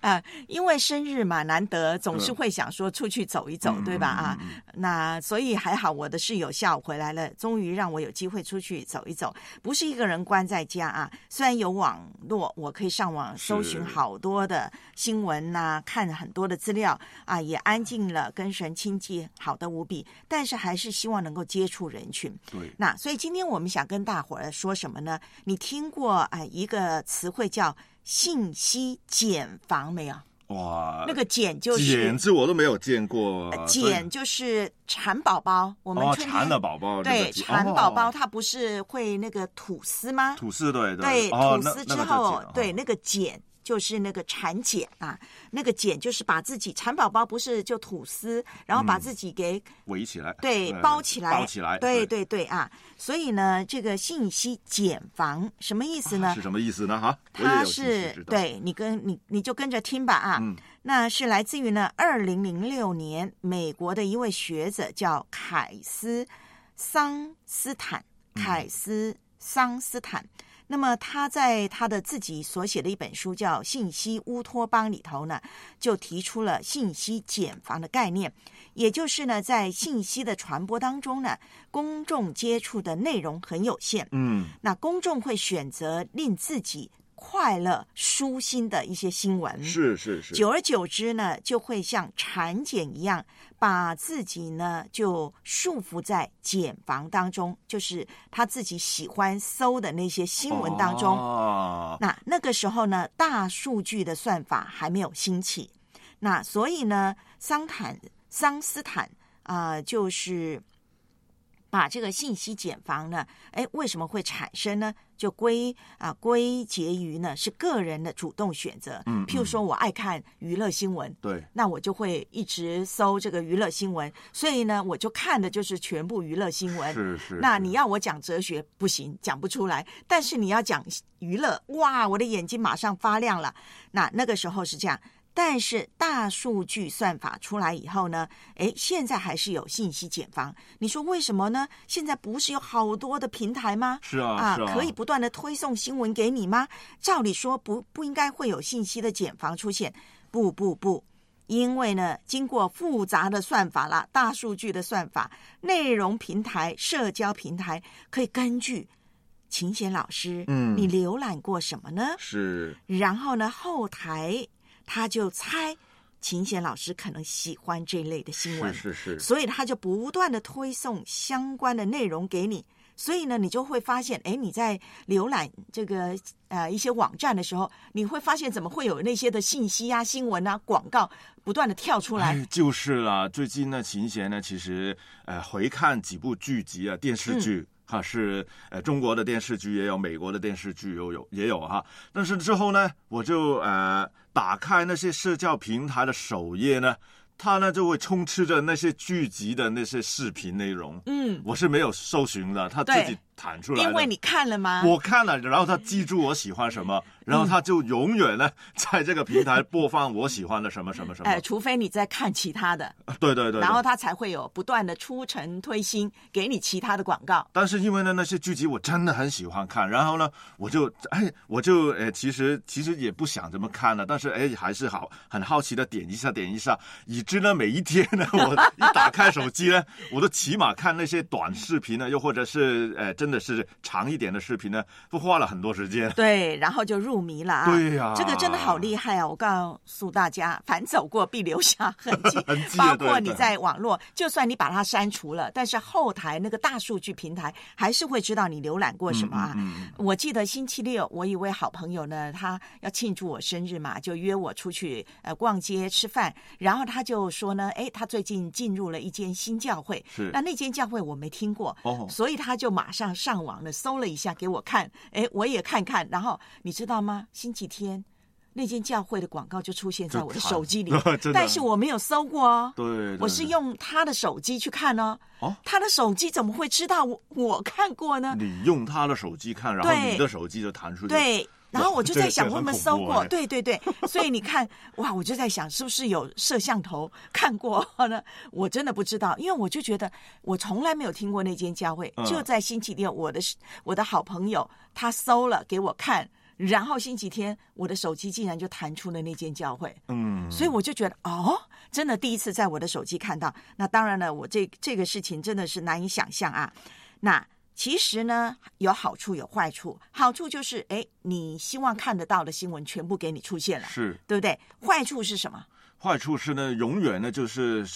啊，因为生日嘛，难得总是嗯会想说出去走一走，对吧？啊，那所以还好，我的室友下午回来了，终于让我有机会出去走一走。不是一个人关在家啊。虽然有网络，我可以上网搜寻好多的新闻呐、看很多的资料啊，也安静了，跟神亲近，好的无比。但是还是希望能够接触人群。对，那所以今天我们想跟大伙儿说什么呢？你听过哎一个词汇叫信息茧房没有？哇，那个茧就是茧子我都没有见过，茧就是蚕宝宝，我们哦春天蚕的宝宝，对蚕宝宝，哦它不是会那个吐丝吗？吐丝对对，哦吐丝之后对那个茧就是那个产茧啊，那个茧就是把自己蚕宝宝不是就吐丝，然后把嗯自己给围起来，对呃包起来，包起来，对对对啊，所以呢，这个信息茧房什么意思呢？是什么意思呢？哈，它是，对你跟你你就跟着听吧啊。嗯那是来自于呢，二零零六年美国的一位学者叫凯斯桑斯坦，嗯凯斯桑斯坦。那么他在他的自己所写的一本书叫《信息乌托邦》里头呢，就提出了信息茧房的概念，也就是呢，在信息的传播当中呢，公众接触的内容很有限，嗯，那公众会选择令自己快乐、舒心的一些新闻，是是是，久而久之呢，就会像产检一样，把自己呢就束缚在茧房当中，就是他自己喜欢搜的那些新闻当中。哦那那个时候呢，大数据的算法还没有兴起，那所以呢，桑坦桑斯坦啊、就是把这个信息茧房呢，哎，为什么会产生呢？就归啊归结于呢是个人的主动选择。嗯譬如说我爱看娱乐新闻，对，那我就会一直搜这个娱乐新闻，所以呢，我就看的就是全部娱乐新闻。是是那你要我讲哲学不行，讲不出来。但是你要讲娱乐，哇，我的眼睛马上发亮了。那那个时候是这样。但是大数据算法出来以后呢，诶，现在还是有信息茧房。你说为什么呢？现在不是有好多的平台吗？是啊是啊可以不断的推送新闻给你吗？照理说不不应该会有信息的茧房出现。不不不，因为呢，经过复杂的算法啦，大数据的算法，内容平台、社交平台可以根据秦贤老师，嗯你浏览过什么呢？是然后呢，后台他就猜秦贤老师可能喜欢这类的新闻，是是是，所以他就不断的推送相关的内容给你。所以呢，你就会发现，哎，你在浏览这个呃一些网站的时候，你会发现怎么会有那些的信息啊、新闻啊、广告不断的跳出来。哎，就是啦。最近呢，秦弦呢，其实呃回看几部剧集啊，电视剧。哈是呃中国的电视剧也有，美国的电视剧也有也有哈。但是之后呢，我就呃打开那些社交平台的首页呢，它呢就会充斥着那些聚集的那些视频内容。嗯，我是没有搜寻的，它自己弹出来的。因为你看了吗？我看了，然后他记住我喜欢什么，然后他就永远呢在这个平台播放我喜欢的什么什么什么。哎，除非你在看其他的，对对对。然后他才会有不断的出城推新，给你其他的广告。但是因为呢那些剧集我真的很喜欢看，然后呢我就哎我就哎其实其实也不想怎么看了，但是哎还是好很好奇的点一下点一下，以致呢每一天呢我一打开手机呢，我都起码看那些短视频呢，又或者是呃真的是长一点的视频呢，都花了很多时间。对，然后就入迷了啊！对呀这个真的好厉害啊！我告诉大家，凡走过必留下痕迹，痕迹啊包括你在网络，就算你把它删除了，但是后台那个大数据平台还是会知道你浏览过什么啊。嗯嗯嗯我记得星期六，我一位好朋友呢，他要庆祝我生日嘛，就约我出去呃逛街吃饭，然后他就说呢，哎，他最近进入了一间新教会，是那那间教会我没听过，哦所以他就马上上网了搜了一下给我看，哎，我也看看，然后你知道吗？星期天。那间教会的广告就出现在我的手机里 但是我没有搜过哦。对对我是用他的手机去看哦。哦，他的手机怎么会知道我我看过呢？你用他的手机看，然后你的手机就弹出去。对，然后我就在想，这个我有没有搜过？对对对，所以你看，哇，我就在想，是不是有摄像头看过呢？我真的不知道，因为我就觉得我从来没有听过那间教会。嗯就在星期六，我的我的好朋友他搜了给我看，然后星期天我的手机竟然就弹出了那间教会。嗯，所以我就觉得，哦，真的第一次在我的手机看到。那当然了，我这这个事情真的是难以想象啊。那其实呢，有好处有坏处。好处就是，哎，你希望看得到的新闻全部给你出现了，是对不对？坏处是什么？坏处是呢，永远呢就是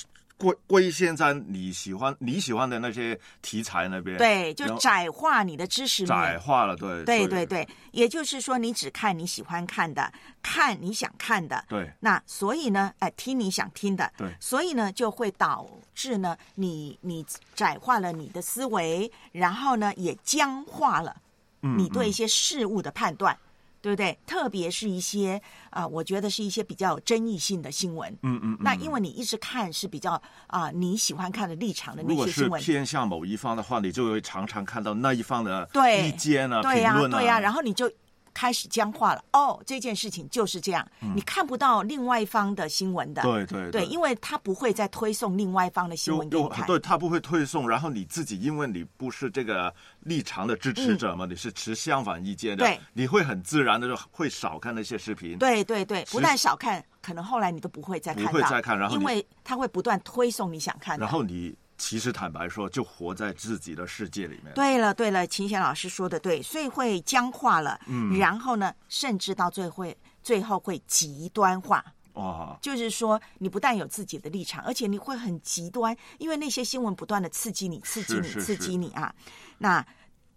归归现在你喜欢你喜欢的那些题材那边，对，就窄化你的知识面。窄化了，对对对对，也就是说，你只看你喜欢看的，看你想看的。对那所以呢，哎，听你想听的。对所以呢，就会导致呢，你你窄化了你的思维，然后呢，也僵化了嗯你对一些事物的判断。对不对？特别是一些啊、我觉得是一些比较有争议性的新闻。嗯嗯，那因为你一直看是比较啊、你喜欢看的立场的如果是那些新闻，偏向某一方的话，你就会常常看到那一方的对意见啊、对呀、评论啊，对呀、然后你就开始僵化了。哦，这件事情就是这样，你看不到另外一方的新闻的。嗯对对对，因为他不会再推送另外一方的新闻给你看。对他不会推送，然后你自己因为你不是这个立场的支持者嘛，你是持相反意见的，嗯对，你会很自然的就会少看那些视频，对对对，不但少看，可能后来你都不会再看到，不会再看然后因为他会不断推送你想看的。然后你其实坦白说，就活在自己的世界里面，对了对了，秦贤老师说的对，所以会僵化了，嗯然后呢，甚至到最会最后会极端化。哦，就是说，你不但有自己的立场，而且你会很极端，因为那些新闻不断的刺激你、刺激你、是是刺激你啊。那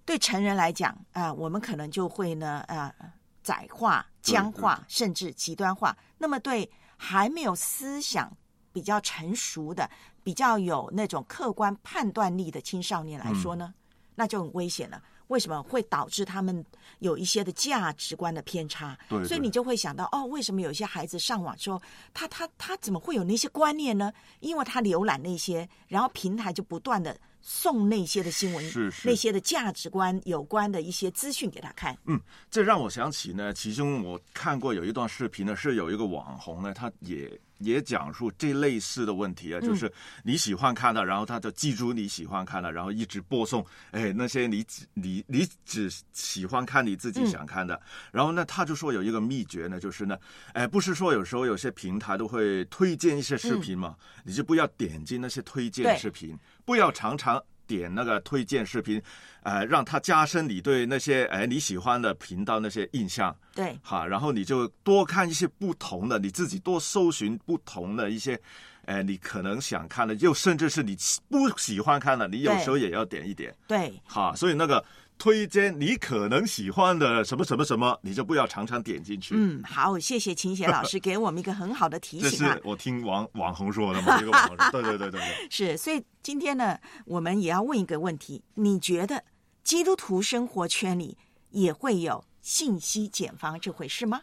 对成人来讲啊、我们可能就会呢，啊、窄化、对僵化，甚至极端化。那么对还没有思想比较成熟的、比较有那种客观判断力的青少年来说呢，那就很危险了。为什么会导致他们有一些的价值观的偏差？对对所以你就会想到，哦，为什么有一些孩子上网之后，他他他怎么会有那些观念呢？因为他浏览那些，然后平台就不断的送那些的新闻，是是那些的价值观有关的一些资讯给他看。嗯，这让我想起呢，其中我看过有一段视频呢，是有一个网红呢，他也也讲述这类似的问题啊，嗯。就是你喜欢看的，然后他就记住你喜欢看的，然后一直播送，哎，那些你只你你只喜欢看你自己想看的，然后呢，他就说有一个秘诀呢，就是呢，哎，不是说有时候有些平台都会推荐一些视频嘛，你就不要点击那些推荐视频，不要常常。点那个推荐视频，呃，让它加深你对那些哎你喜欢的频道那些印象，对，哈，然后你就多看一些不同的，你自己多搜寻不同的一些，呃，你可能想看的，又甚至是你不喜欢看的，你有时候也要点一点，对，哈，所以那个推荐你可能喜欢的什么什么什么，你就不要常常点进去。嗯，好，谢谢秦贤老师给我们一个很好的提这醒啊是。我听网网红说的嘛，一个网红说，对对对对对。是，所以今天呢，我们也要问一个问题：你觉得基督徒生活圈里也会有信息茧房这回事吗？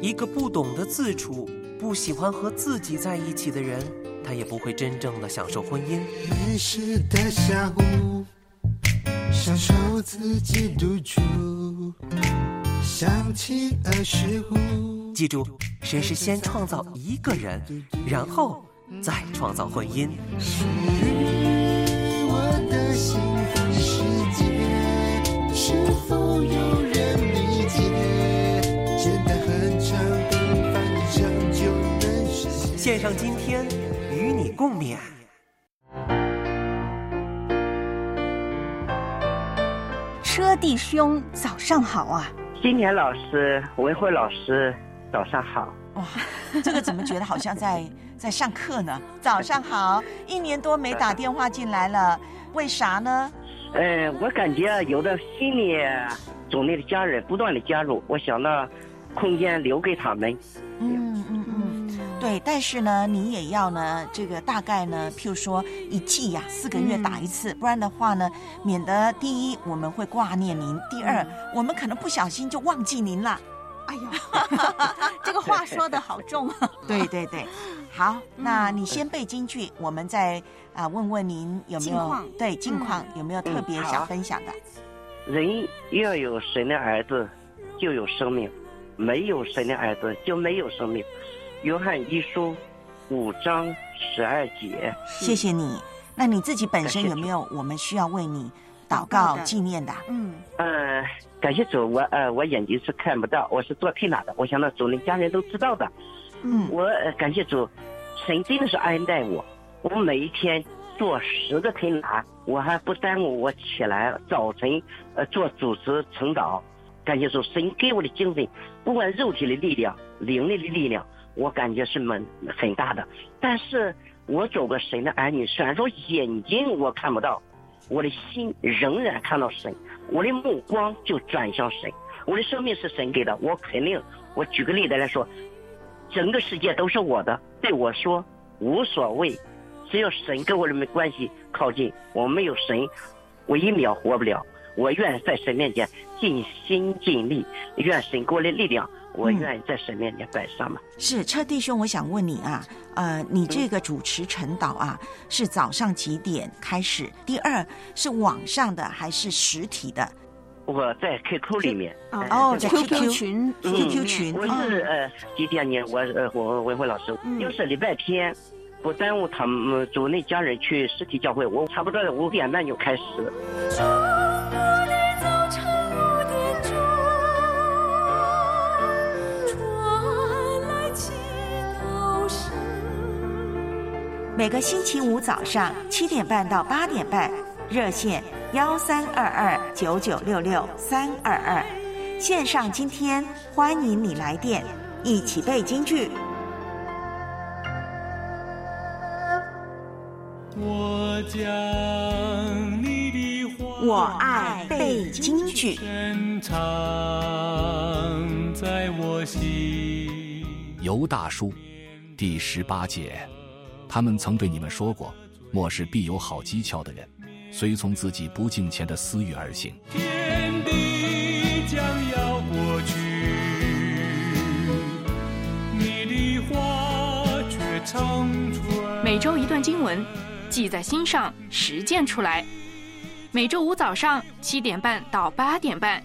一个不懂得自处、不喜欢和自己在一起的人，他也不会真正的享受婚姻。没事的下午，享受自己独处，想起儿时乎。记住，谁是先创造一个人，然后再创造婚姻。属于我的幸福世界，是否有人理解？简单很长，平凡一场就能实现。献上今天，与你共勉。车弟兄，早上好啊！金年老师、文慧老师，早上好。哇，这个怎么觉得好像在 在上课呢？早上好，一年多没打电话进来了，为啥呢？呃，我感觉有的新的组内的家人不断的加入，我想呢，空间留给他们。嗯嗯嗯，对，但是呢，你也要呢，这个大概呢，譬如说一季呀、四个月打一次，不然的话呢，免得第一我们会挂念您，第二、我们可能不小心就忘记您了。哎呦，这个话说的好重啊！对对对，好，那你先背京剧，我们再啊、问问您有没有近对近况、有没有特别想分享的？人要有神的儿子，就有生命；没有神的儿子，就没有生命。约翰一书五章十二节。谢谢你。那你自己本身有没有我们需要为你祷告纪念的？嗯，呃，感谢主，我呃我眼睛是看不到，我是做推拿的，我想到主人家人都知道的。嗯，我、呃、感谢主，神真的是恩待我，我每一天做十个推拿，我还不耽误我起来早晨呃做主持晨祷。感谢主神给我的精神，不管肉体的力量、灵力的力量，我感觉是蛮很大的。但是我走个神的儿女，虽然说眼睛我看不到，我的心仍然看到神，我的目光就转向神。我的生命是神给的，我肯定。我举个例子来说，整个世界都是我的，对我说无所谓，只要神跟我的关系靠近，我没有神，我一秒活不了。我愿在神面前尽心尽力，愿神给我的力量，我愿意在神面前摆上嘛。是车弟兄，我想问你啊，呃，你这个主持晨祷啊，是早上几点开始？第二是网上的还是实体的？我在 QQ 里面哦，在 QQ 群，QQ 群。我是呃几点呢？我呃我文慧老师，就是礼拜天，不耽误他们组内家人去实体教会，我差不多五点半就开始。每个星期五早上七点半到八点半，热线幺三二二九九六六三二二，线上今天欢迎你来电，一起背京剧。我将，我爱背京剧。深藏在我心。尤大叔，第十八节。他们曾对你们说过：“末世必有好机巧的人，随从自己不敬前的私欲而行。”天地将要过去，你的话却长存。每周一段经文，记在心上，实践出来。每周五早上七点半到八点半，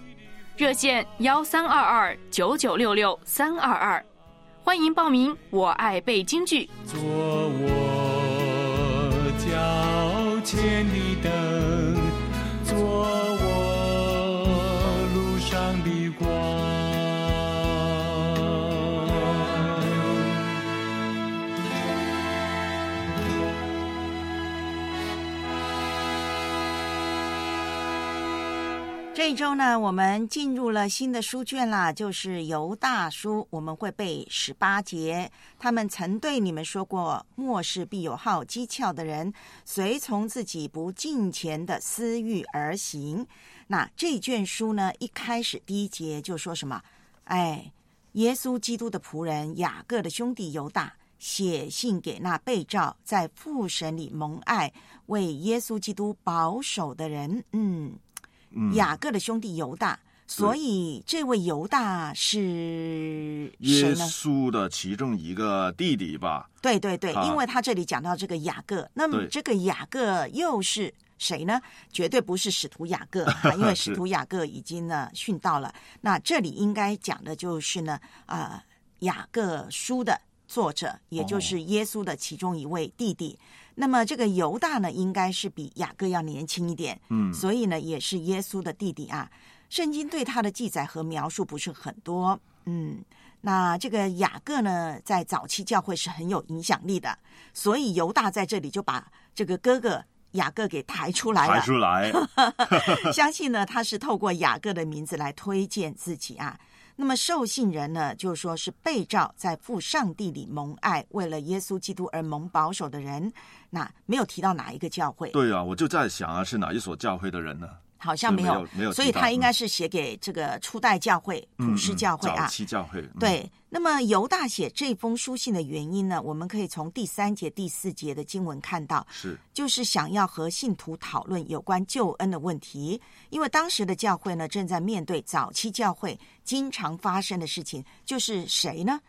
热线幺三二二九九六六三二二。欢迎报名！我爱背京剧。做我脚前的，这周呢，我们进入了新的书卷啦，就是犹大书，我们会背十八节。他们曾对你们说过：“末世必有好机巧的人，随从自己不敬虔的私欲而行。”那这卷书呢，一开始第一节就说什么？哎，耶稣基督的仆人雅各的兄弟犹大写信给那被召在父神里蒙爱、为耶稣基督保守的人。嗯。雅各的兄弟犹大，所以这位犹大是耶稣的其中一个弟弟吧？对对对，因为他这里讲到这个雅各，那么这个雅各又是谁呢？绝对不是使徒雅各，因为使徒雅各已经呢殉道了。那这里应该讲的就是呢，啊，雅各书的作者，也就是耶稣的其中一位弟弟。那么这个犹大呢，应该是比雅各要年轻一点，嗯，所以呢，也是耶稣的弟弟啊。圣经对他的记载和描述不是很多，嗯，那这个雅各呢，在早期教会是很有影响力的，所以犹大在这里就把这个哥哥雅各给抬出来了，抬出来，相信呢，他是透过雅各的名字来推荐自己啊。那么受信人呢，就说是被召在父上帝里蒙爱，为了耶稣基督而蒙保守的人。那没有提到哪一个教会？对啊，我就在想啊，是哪一所教会的人呢？好像没有，没有，所以他应该是写给这个初代教会、普世教会啊，早期教会。对，那么犹大写这封书信的原因呢，我们可以从第三节、第四节的经文看到，是就是想要和信徒讨论有关救恩的问题，因为当时的教会呢，正在面对早期教会经常发生的事情，就是谁呢？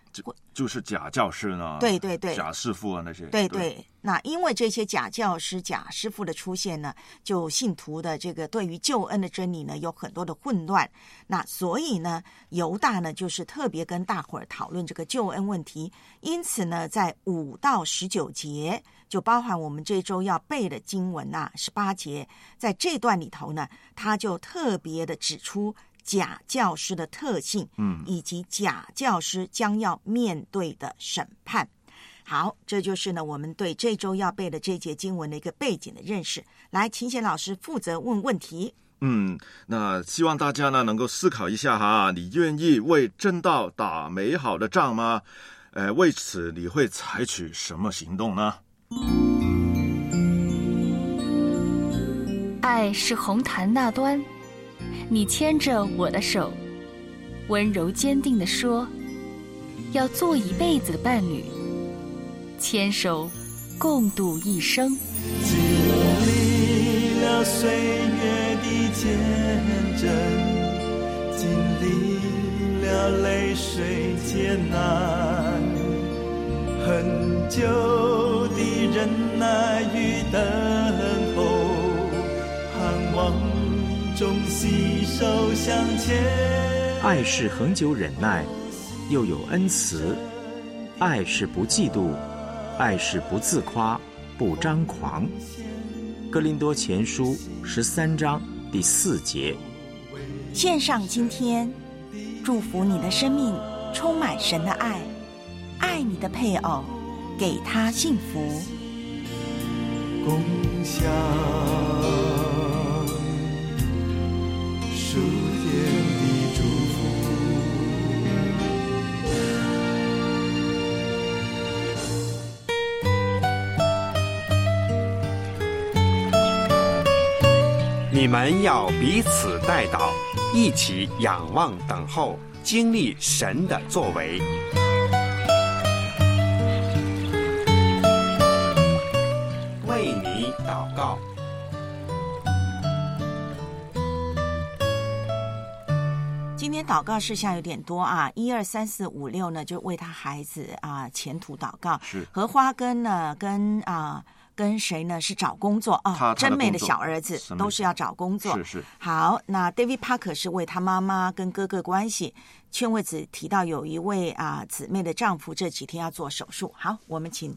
就是假教师呢，对对对，假师傅啊那些，对对。那因为这些假教师、假师傅的出现呢，就信徒的这个对于救恩的真理呢有很多的混乱。那所以呢，犹大呢就是特别跟大伙儿讨论这个救恩问题。因此呢，在五到十九节，就包含我们这周要背的经文呐，十八节，在这段里头呢，他就特别的指出。假教师的特性，嗯，以及假教师将要面对的审判。好，这就是呢我们对这周要背的这节经文的一个背景的认识。来，秦贤老师负责问问题。嗯，那希望大家呢能够思考一下哈，你愿意为正道打美好的仗吗？呃，为此你会采取什么行动呢？爱是红毯那端，你牵着我的手，温柔坚定地说，要做一辈子的伴侣，牵手共度一生。经历了岁月的见证，经历了泪水艰难，很久的忍耐与等中携手向前。爱是恒久忍耐，又有恩慈；爱是不嫉妒，爱是不自夸，不张狂。哥林多前书十三章第四节。献上今天，祝福你的生命充满神的爱，爱你的配偶，给他幸福。共享祝福。你们要彼此代祷，一起仰望等候，经历神的作为。为你祷告。天祷告事项有点多啊，一二三四五六呢，就为他孩子啊前途祷告。是荷花根呢，跟啊跟谁呢？是找工作啊，真美的小儿子都是要找工作。是是好，那 David Parker 是为他妈妈跟哥哥关系。劝慰子提到有一位啊姊妹的丈夫这几天要做手术。好，我们请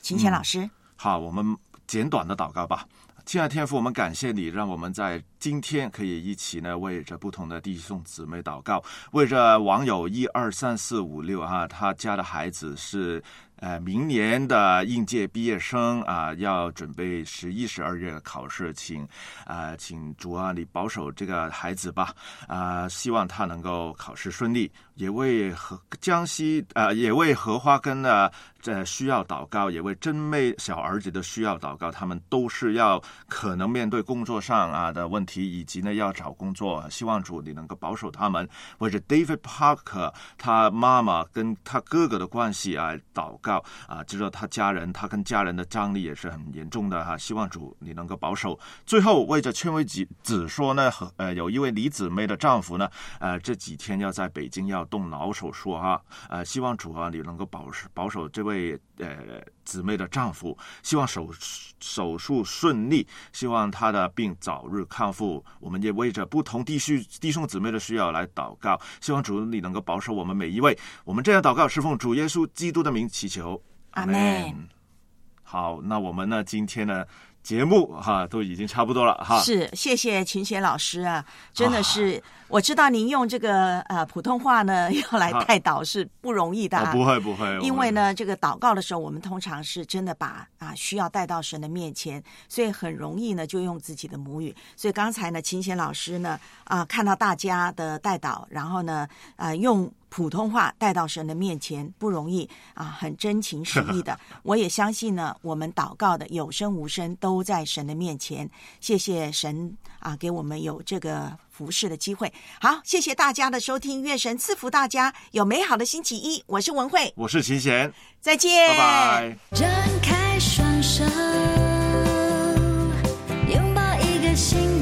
秦贤老师。好，我们简短的祷告吧。亲爱的天父，我们感谢你，让我们在今天可以一起呢，为着不同的弟兄姊妹祷告，为着网友一二三四五六啊，他家的孩子是呃明年的应届毕业生啊，要准备十一、十二月考试，请啊、请主啊，你保守这个孩子吧啊、希望他能够考试顺利，也为和江西啊、也为荷花根呢这需要祷告，也为真妹小儿子的需要祷告，他们都是要可能面对工作上啊的问题，以及呢要找工作，希望主你能够保守他们。为着 David Parker 他妈妈跟他哥哥的关系啊祷告啊，知道他家人他跟家人的张力也是很严重的哈、希望主你能够保守。最后为着劝慰子子说呢，呃有一位李姊妹的丈夫呢，呃这几天要在北京要动脑手术哈、呃希望主啊你能够保守保守这位呃姊妹的丈夫，希望手手术顺利，希望他的病早日康复。我们也为着不同弟兄弟兄姊妹的需要来祷告，希望主你能够保守我们每一位。我们这样祷告是奉主耶稣基督的名祈求，阿门。好，那我们呢今天呢节目哈都已经差不多了哈。是，谢谢秦贤老师啊，真的是，我知道您用这个呃普通话呢要来 带导是不容易的、不会不会因为呢这个祷告的时候，我们通常是真的把啊需要带到神的面前，所以很容易呢就用自己的母语。所以刚才呢秦贤老师呢啊看到大家的带导，然后呢啊用。普通话带到神的面前不容易啊，很真情实意的。我也相信呢，我们祷告的有声无声都在神的面前。谢谢神啊，给我们有这个服侍的机会。好，谢谢大家的收听，愿神赐福大家有美好的星期一。我是文慧，我是秦贤，再见，拜拜。张开双手，拥抱一个新